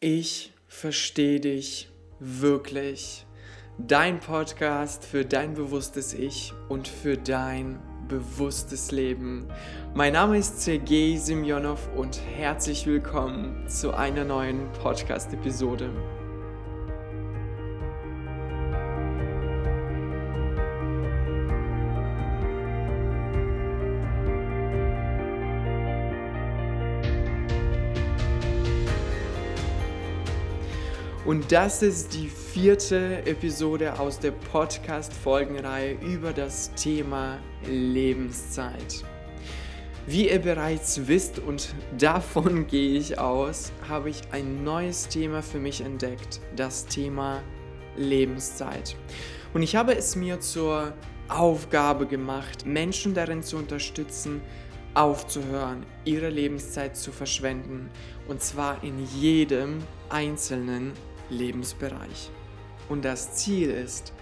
Ich verstehe dich wirklich. Dein Podcast für dein bewusstes Ich und für dein bewusstes Leben. Mein Name ist Sergei Semyonov und herzlich willkommen zu einer neuen Podcast-Episode. Und das ist die vierte Episode aus der Podcast-Folgenreihe über das Thema Lebenszeit. Wie ihr bereits wisst und davon gehe ich aus, habe ich ein neues Thema für mich entdeckt, das Thema Lebenszeit. Und ich habe es mir zur Aufgabe gemacht, Menschen darin zu unterstützen, aufzuhören, ihre Lebenszeit zu verschwenden. Und zwar in jedem einzelnen Lebensbereich. Und das Ziel ist,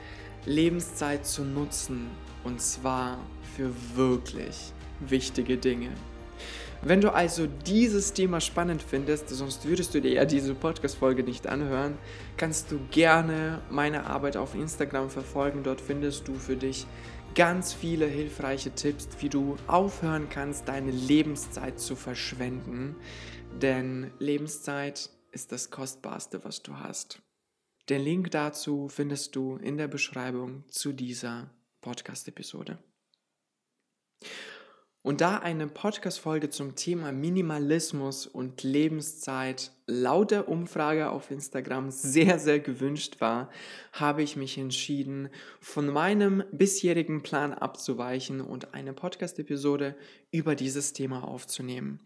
Lebenszeit zu nutzen und zwar für wirklich wichtige Dinge. Wenn du also dieses Thema spannend findest, sonst würdest du dir ja diese Podcast-Folge nicht anhören, kannst du gerne meine Arbeit auf Instagram verfolgen. Dort findest du für dich ganz viele hilfreiche Tipps, wie du aufhören kannst, deine Lebenszeit zu verschwenden. Denn Lebenszeit ist das Kostbarste, was du hast. Den Link dazu findest du in der Beschreibung zu dieser Podcast-Episode. Und da eine Podcast-Folge zum Thema Minimalismus und Lebenszeit laut der Umfrage auf Instagram sehr, sehr gewünscht war, habe ich mich entschieden, von meinem bisherigen Plan abzuweichen und eine Podcast-Episode über dieses Thema aufzunehmen.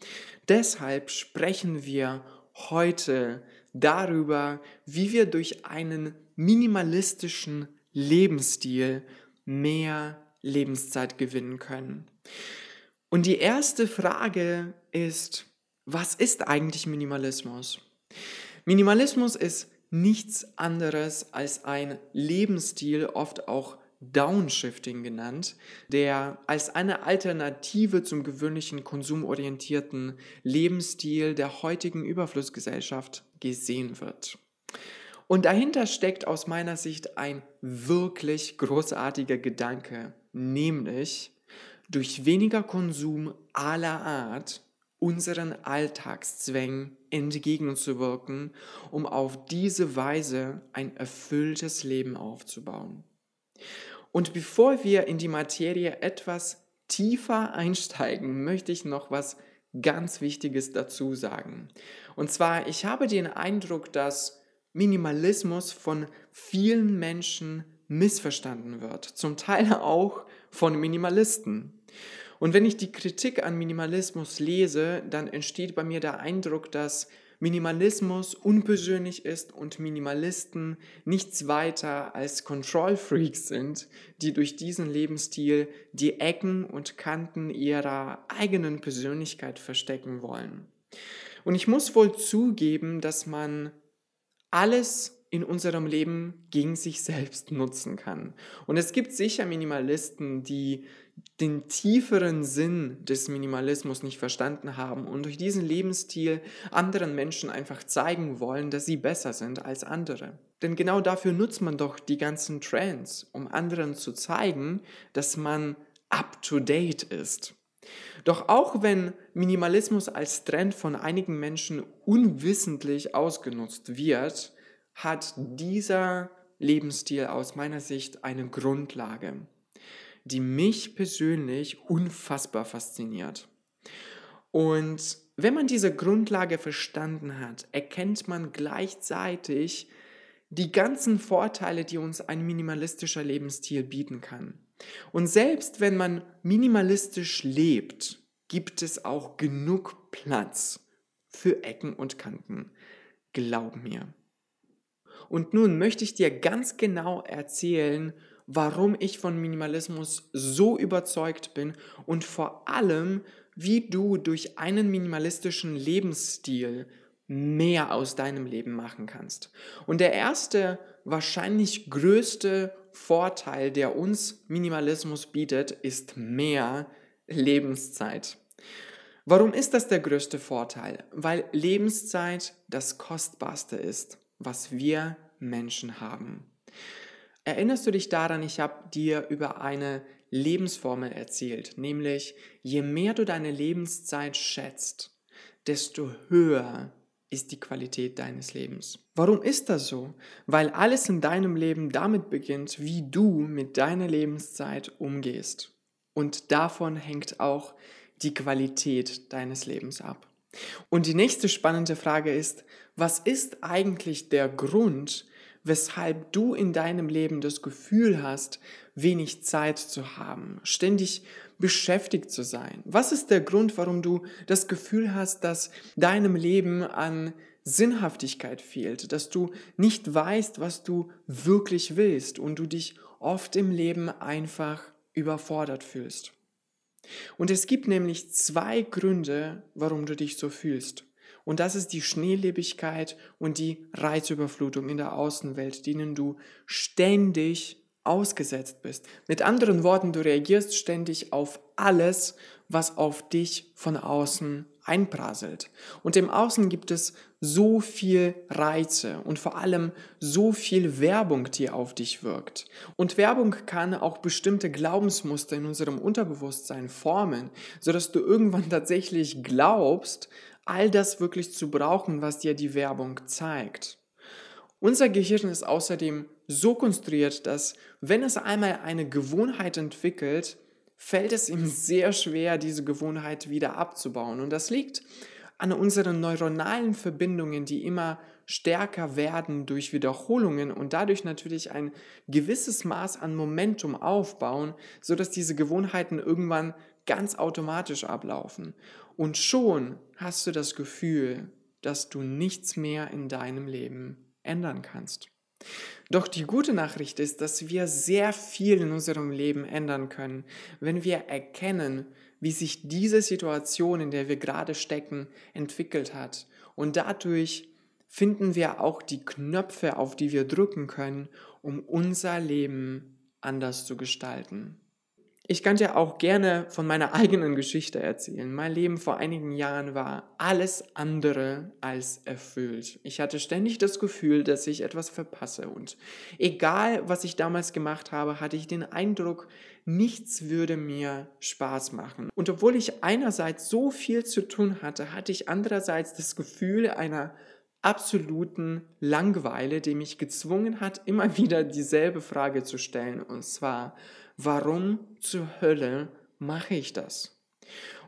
Deshalb sprechen wir heute darüber, wie wir durch einen minimalistischen Lebensstil mehr Lebenszeit gewinnen können. Und die erste Frage ist, was ist eigentlich Minimalismus? Minimalismus ist nichts anderes als ein Lebensstil, oft auch Downshifting genannt, der als eine Alternative zum gewöhnlichen konsumorientierten Lebensstil der heutigen Überflussgesellschaft gesehen wird. Und dahinter steckt aus meiner Sicht ein wirklich großartiger Gedanke, nämlich durch weniger Konsum aller Art unseren Alltagszwängen entgegenzuwirken, um auf diese Weise ein erfülltes Leben aufzubauen. Und bevor wir in die Materie etwas tiefer einsteigen, möchte ich noch was ganz Wichtiges dazu sagen. Und zwar, ich habe den Eindruck, dass Minimalismus von vielen Menschen missverstanden wird, zum Teil auch von Minimalisten. Und wenn ich die Kritik an Minimalismus lese, dann entsteht bei mir der Eindruck, dass Minimalismus unpersönlich ist und Minimalisten nichts weiter als Control Freaks sind, die durch diesen Lebensstil die Ecken und Kanten ihrer eigenen Persönlichkeit verstecken wollen. Und ich muss wohl zugeben, dass man alles in unserem Leben gegen sich selbst nutzen kann. Und es gibt sicher Minimalisten, die den tieferen Sinn des Minimalismus nicht verstanden haben und durch diesen Lebensstil anderen Menschen einfach zeigen wollen, dass sie besser sind als andere. Denn genau dafür nutzt man doch die ganzen Trends, um anderen zu zeigen, dass man up-to-date ist. Doch auch wenn Minimalismus als Trend von einigen Menschen unwissentlich ausgenutzt wird, hat dieser Lebensstil aus meiner Sicht eine Grundlage die mich persönlich unfassbar fasziniert. Und wenn man diese Grundlage verstanden hat, erkennt man gleichzeitig die ganzen Vorteile, die uns ein minimalistischer Lebensstil bieten kann. Und selbst wenn man minimalistisch lebt, gibt es auch genug Platz für Ecken und Kanten. Glaub mir. Und nun möchte ich dir ganz genau erzählen, warum ich von Minimalismus so überzeugt bin und vor allem, wie du durch einen minimalistischen Lebensstil mehr aus deinem Leben machen kannst. Und der erste, wahrscheinlich größte Vorteil, der uns Minimalismus bietet, ist mehr Lebenszeit. Warum ist das der größte Vorteil? Weil Lebenszeit das Kostbarste ist, was wir Menschen haben. Erinnerst du dich daran, ich habe dir über eine Lebensformel erzählt, nämlich je mehr du deine Lebenszeit schätzt, desto höher ist die Qualität deines Lebens. Warum ist das so? Weil alles in deinem Leben damit beginnt, wie du mit deiner Lebenszeit umgehst. Und davon hängt auch die Qualität deines Lebens ab. Und die nächste spannende Frage ist, was ist eigentlich der Grund, weshalb du in deinem Leben das Gefühl hast, wenig Zeit zu haben, ständig beschäftigt zu sein? Was ist der Grund, warum du das Gefühl hast, dass deinem Leben an Sinnhaftigkeit fehlt, dass du nicht weißt, was du wirklich willst und du dich oft im Leben einfach überfordert fühlst? Und es gibt nämlich zwei Gründe, warum du dich so fühlst. Und das ist die Schnelllebigkeit und die Reizüberflutung in der Außenwelt, denen du ständig ausgesetzt bist. Mit anderen Worten, du reagierst ständig auf alles, was auf dich von außen einprasselt. Und im Außen gibt es so viel Reize und vor allem so viel Werbung, die auf dich wirkt. Und Werbung kann auch bestimmte Glaubensmuster in unserem Unterbewusstsein formen, sodass du irgendwann tatsächlich glaubst, all das wirklich zu brauchen, was dir die Werbung zeigt. Unser Gehirn ist außerdem so konstruiert, dass wenn es einmal eine Gewohnheit entwickelt, fällt es ihm sehr schwer, diese Gewohnheit wieder abzubauen. Und das liegt an unseren neuronalen Verbindungen, die immer stärker werden durch Wiederholungen und dadurch natürlich ein gewisses Maß an Momentum aufbauen, sodass diese Gewohnheiten irgendwann ganz automatisch ablaufen. Und schon hast du das Gefühl, dass du nichts mehr in deinem Leben ändern kannst. Doch die gute Nachricht ist, dass wir sehr viel in unserem Leben ändern können, wenn wir erkennen, wie sich diese Situation, in der wir gerade stecken, entwickelt hat. Und dadurch finden wir auch die Knöpfe, auf die wir drücken können, um unser Leben anders zu gestalten. Ich kann dir auch gerne von meiner eigenen Geschichte erzählen. Mein Leben vor einigen Jahren war alles andere als erfüllt. Ich hatte ständig das Gefühl, dass ich etwas verpasse. Und egal, was ich damals gemacht habe, hatte ich den Eindruck, nichts würde mir Spaß machen. Und obwohl ich einerseits so viel zu tun hatte, hatte ich andererseits das Gefühl einer absoluten Langweile, die mich gezwungen hat, immer wieder dieselbe Frage zu stellen. Und zwar, warum zur Hölle mache ich das?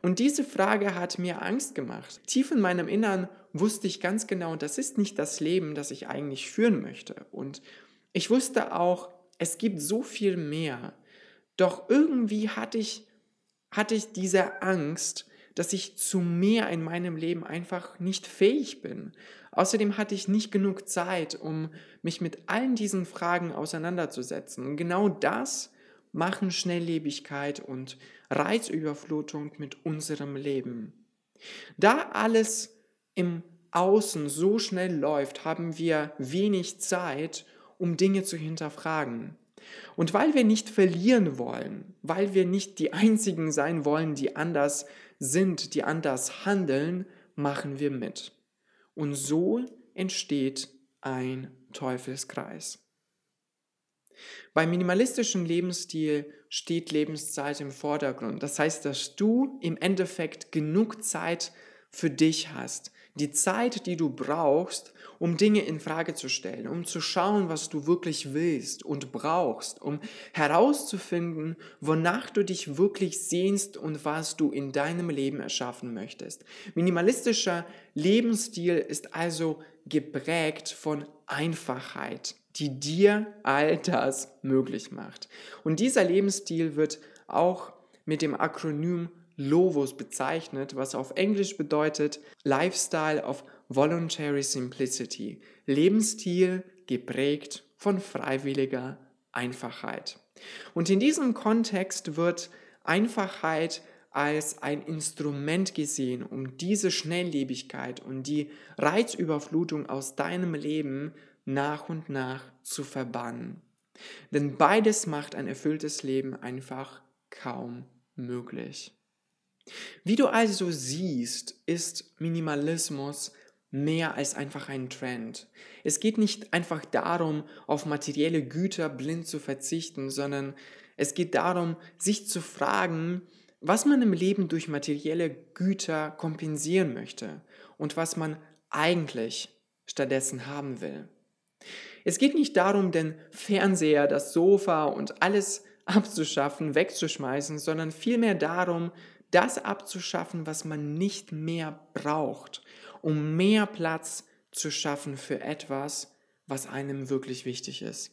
Und diese Frage hat mir Angst gemacht. Tief in meinem Innern wusste ich ganz genau, das ist nicht das Leben, das ich eigentlich führen möchte. Und ich wusste auch, es gibt so viel mehr. Doch irgendwie hatte ich, hatte ich diese Angst, dass ich zu mehr in meinem Leben einfach nicht fähig bin. Außerdem hatte ich nicht genug Zeit, um mich mit allen diesen Fragen auseinanderzusetzen. Und genau das machen Schnelllebigkeit und Reizüberflutung mit unserem Leben. Da alles im Außen so schnell läuft, haben wir wenig Zeit, um Dinge zu hinterfragen. Und weil wir nicht verlieren wollen, weil wir nicht die Einzigen sein wollen, die anders sind, die anders handeln, machen wir mit. Und so entsteht ein Teufelskreis. Beim minimalistischen Lebensstil steht Lebenszeit im Vordergrund. Das heißt, dass du im Endeffekt genug Zeit für dich hast. Die Zeit, die du brauchst, um Dinge in Frage zu stellen, um zu schauen, was du wirklich willst und brauchst, um herauszufinden, wonach du dich wirklich sehnst und was du in deinem Leben erschaffen möchtest. Minimalistischer Lebensstil ist also geprägt von Einfachheit die dir all das möglich macht. Und dieser Lebensstil wird auch mit dem Akronym LOVOS bezeichnet, was auf Englisch bedeutet Lifestyle of Voluntary Simplicity. Lebensstil geprägt von freiwilliger Einfachheit. Und in diesem Kontext wird Einfachheit als ein Instrument gesehen, um diese Schnelllebigkeit und die Reizüberflutung aus deinem Leben nach und nach zu verbannen. Denn beides macht ein erfülltes Leben einfach kaum möglich. Wie du also siehst, ist Minimalismus mehr als einfach ein Trend. Es geht nicht einfach darum, auf materielle Güter blind zu verzichten, sondern es geht darum, sich zu fragen, was man im Leben durch materielle Güter kompensieren möchte und was man eigentlich stattdessen haben will. Es geht nicht darum, den Fernseher, das Sofa und alles abzuschaffen, wegzuschmeißen, sondern vielmehr darum, das abzuschaffen, was man nicht mehr braucht, um mehr Platz zu schaffen für etwas, was einem wirklich wichtig ist.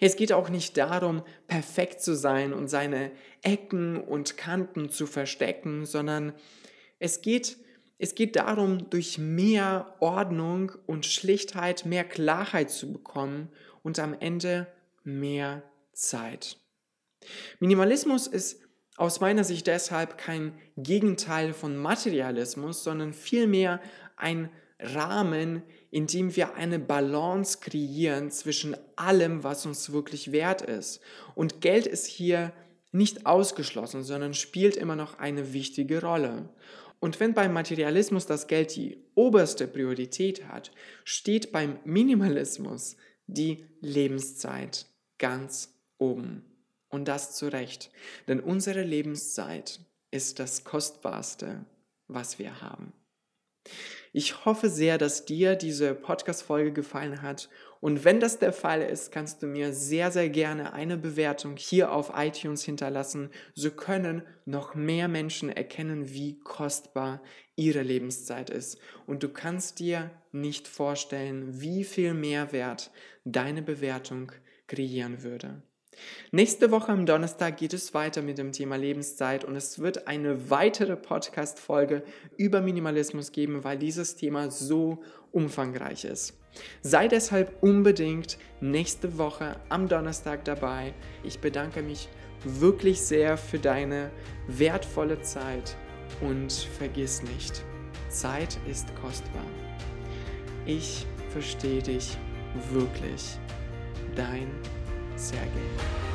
Es geht auch nicht darum, perfekt zu sein und seine Ecken und Kanten zu verstecken, sondern es geht, es geht darum, durch mehr Ordnung und Schlichtheit mehr Klarheit zu bekommen und am Ende mehr Zeit. Minimalismus ist aus meiner Sicht deshalb kein Gegenteil von Materialismus, sondern vielmehr ein Rahmen, in dem wir eine Balance kreieren zwischen allem, was uns wirklich wert ist. Und Geld ist hier nicht ausgeschlossen, sondern spielt immer noch eine wichtige Rolle. Und wenn beim Materialismus das Geld die oberste Priorität hat, steht beim Minimalismus die Lebenszeit ganz oben. Und das zu Recht, denn unsere Lebenszeit ist das Kostbarste, was wir haben. Ich hoffe sehr, dass dir diese Podcast-Folge gefallen hat. Und wenn das der Fall ist, kannst du mir sehr, sehr gerne eine Bewertung hier auf iTunes hinterlassen. So können noch mehr Menschen erkennen, wie kostbar ihre Lebenszeit ist. Und du kannst dir nicht vorstellen, wie viel Mehrwert deine Bewertung kreieren würde. Nächste Woche am Donnerstag geht es weiter mit dem Thema Lebenszeit und es wird eine weitere Podcast-Folge über Minimalismus geben, weil dieses Thema so umfangreich ist. Sei deshalb unbedingt nächste Woche am Donnerstag dabei. Ich bedanke mich wirklich sehr für deine wertvolle Zeit und vergiss nicht, Zeit ist kostbar. Ich verstehe dich wirklich. Dein Sergei.